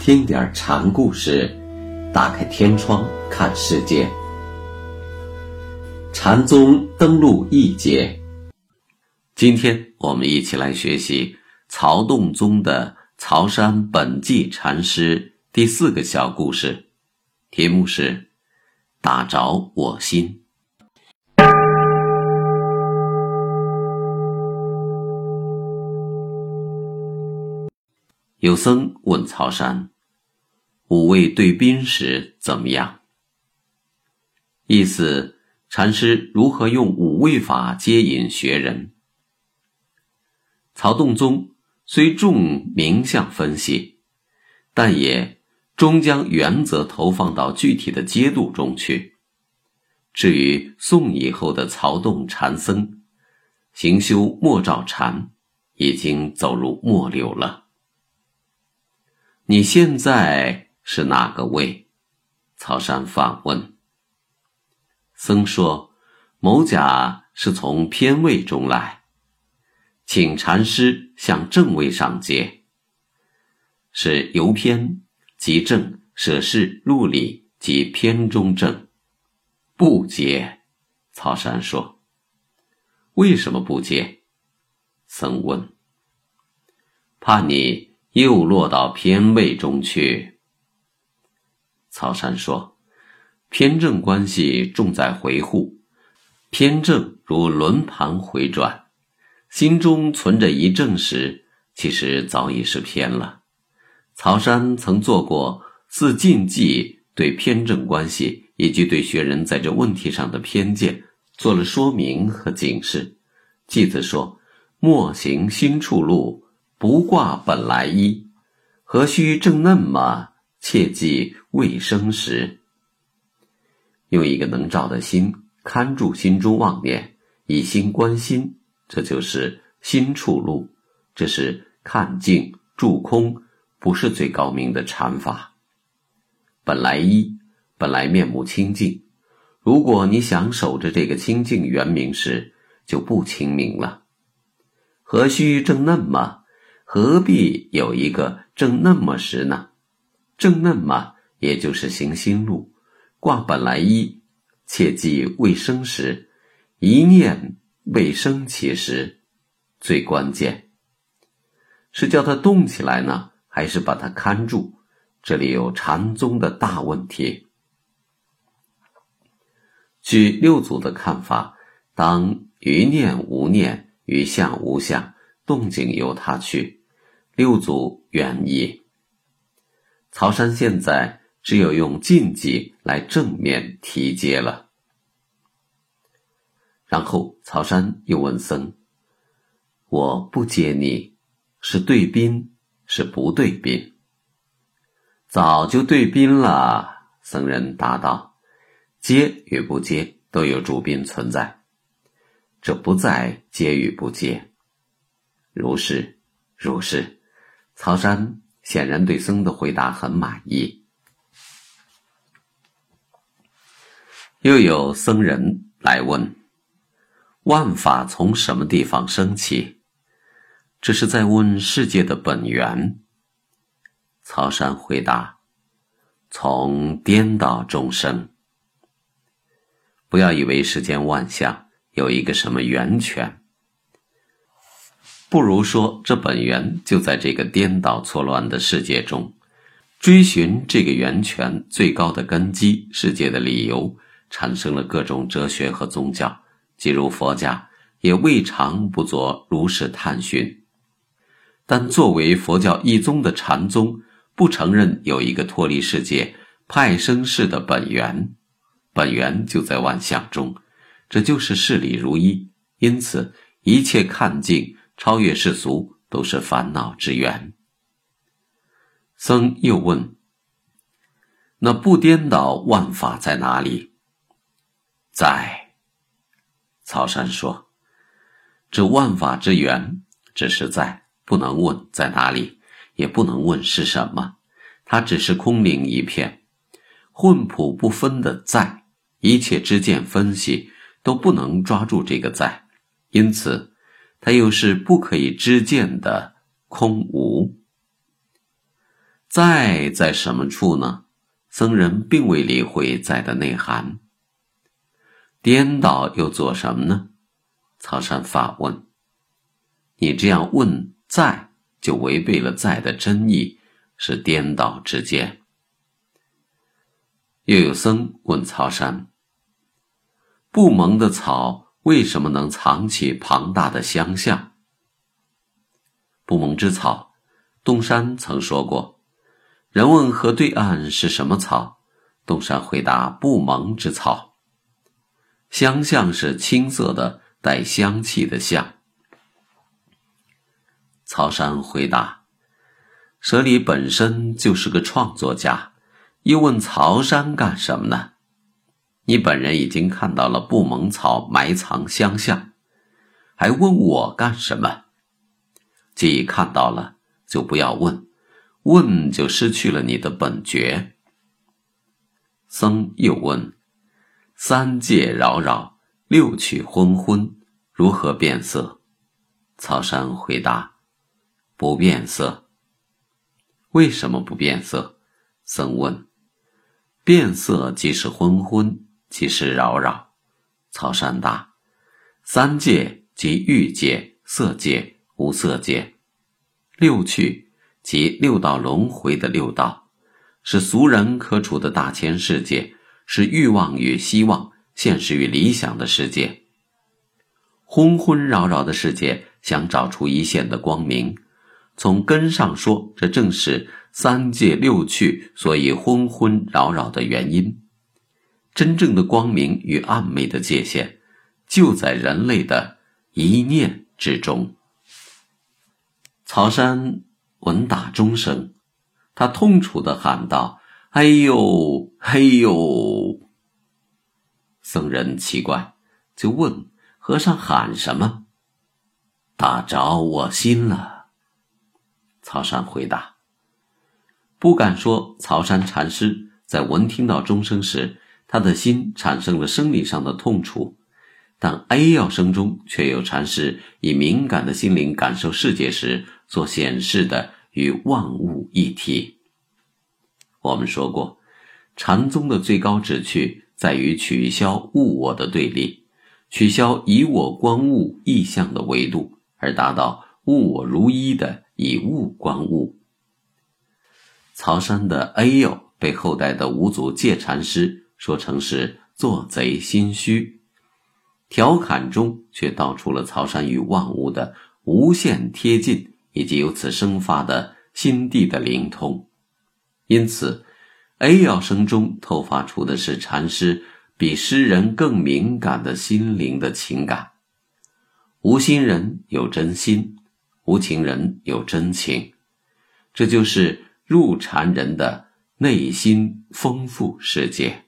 听点禅故事，打开天窗看世界。禅宗登陆一节，今天我们一起来学习曹洞宗的曹山本纪禅师第四个小故事，题目是“打着我心”。有僧问曹山：“五味对宾时怎么样？”意思，禅师如何用五味法接引学人？曹洞宗虽重名相分析，但也终将原则投放到具体的阶度中去。至于宋以后的曹洞禅僧，行修莫照禅，已经走入末流了。你现在是哪个位？曹山反问。僧说：“某甲是从偏位中来，请禅师向正位上接。是由偏即正，舍事入理即偏中正，不接。”曹山说：“为什么不接？”僧问：“怕你。”又落到偏位中去。曹山说：“偏正关系重在回护，偏正如轮盘回转，心中存着一正时，其实早已是偏了。”曹山曾做过自禁忌对偏正关系以及对学人在这问题上的偏见做了说明和警示。记子说：“莫行心处路。”不挂本来衣，何须正嫩嘛？切记未生时。用一个能照的心看住心中妄念，以心观心，这就是心处路。这是看静住空，不是最高明的禅法。本来一，本来面目清净。如果你想守着这个清净圆明时，就不清明了。何须正嫩嘛？何必有一个正那么时呢？正那么，也就是行心路，挂本来一，切记未生时，一念未生其时，最关键是叫它动起来呢，还是把它看住？这里有禅宗的大问题。据六祖的看法，当余念无念，余相无相，动静由他去。六祖原意，曹山现在只有用禁忌来正面提接了。然后曹山又问僧：“我不接你，是对宾是不对宾？”早就对宾了。僧人答道：“接与不接都有主宾存在，这不在接与不接。如是，如是。”曹山显然对僧的回答很满意。又有僧人来问：“万法从什么地方升起？”这是在问世界的本源。曹山回答：“从颠倒众生。不要以为世间万象有一个什么源泉。”不如说，这本源就在这个颠倒错乱的世界中，追寻这个源泉最高的根基世界的理由，产生了各种哲学和宗教。即如佛家，也未尝不做如是探寻。但作为佛教一宗的禅宗，不承认有一个脱离世界派生式的本源，本源就在万象中，这就是事理如一。因此，一切看境。超越世俗都是烦恼之源。僧又问：“那不颠倒万法在哪里？”在。曹山说：“这万法之源只是在，不能问在哪里，也不能问是什么，它只是空灵一片，混朴不分的在。一切知见分析都不能抓住这个在，因此。”它又是不可以知见的空无，在在什么处呢？僧人并未理会在的内涵。颠倒又做什么呢？曹山发问。你这样问在，就违背了在的真意，是颠倒之见。又有僧问曹山：不蒙的草为什么能藏起庞大的香象？不蒙之草，东山曾说过。人问河对岸是什么草？东山回答：不蒙之草。香象是青色的，带香气的象。曹山回答：“舍利本身就是个创作家，又问曹山干什么呢？你本人已经看到了不蒙草埋藏香象，还问我干什么？既看到了，就不要问，问就失去了你的本觉。”僧又问：“三界扰扰，六趣昏昏，如何变色？”曹山回答。不变色，为什么不变色？僧问。变色即是昏昏，即是扰扰。曹山答：三界即欲界、色界、无色界；六趣即六道轮回的六道，是俗人可处的大千世界，是欲望与希望、现实与理想的世界。昏昏扰扰的世界，想找出一线的光明。从根上说，这正是三界六趣所以昏昏扰扰的原因。真正的光明与暗昧的界限，就在人类的一念之中。曹山闻打钟声，他痛楚的喊道：“哎呦，哎呦！”僧人奇怪，就问和尚喊什么？打着我心了。曹山回答：“不敢说。”曹山禅师在闻听到钟声时，他的心产生了生理上的痛楚，但哀要声中却有禅师以敏感的心灵感受世界时所显示的与万物一体。我们说过，禅宗的最高旨趣在于取消物我的对立，取消以我观物意象的维度，而达到物我如一的。以物观物。曹山的“哎呦”被后代的五祖戒禅师说成是做贼心虚，调侃中却道出了曹山与万物的无限贴近，以及由此生发的心地的灵通。因此，“哎呦”声中透发出的是禅师比诗人更敏感的心灵的情感。无心人有真心。无情人有真情，这就是入禅人的内心丰富世界。